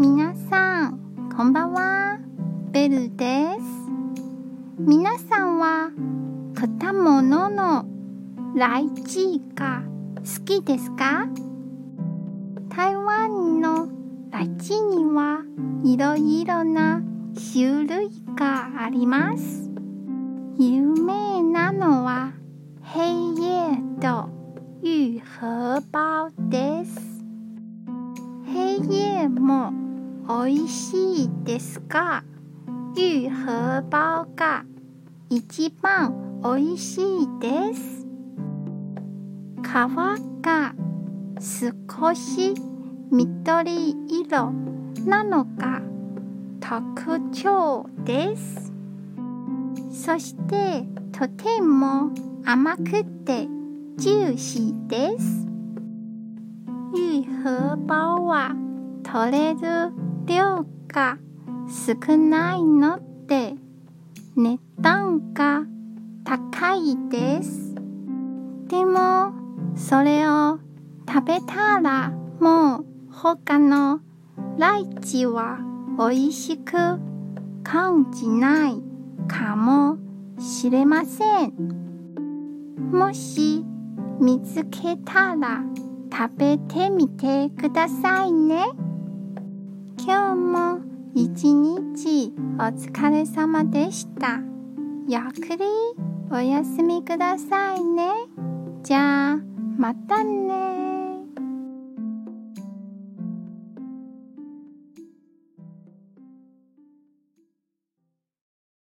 皆さん、こんばんは。ベルです。皆さんは果物のライチが好きですか？台湾のライチにはいろいろな種類があります。有名なのは黑叶と玉荷包です。黑叶も美味しいですが、玉荷包が一番美味しいです？皮が少し？緑色なのが特徴です。そしてとても甘くてジューシーです。玉荷包は取れるが少ないので値段が高いです。でもそれを食べたらもう他のライチは美味しく感じないかもしれません。もし見つけたら食べてみてくださいね。今日も一日お疲れ様でした。ゆっくりお休みくださいね。じゃあ、またね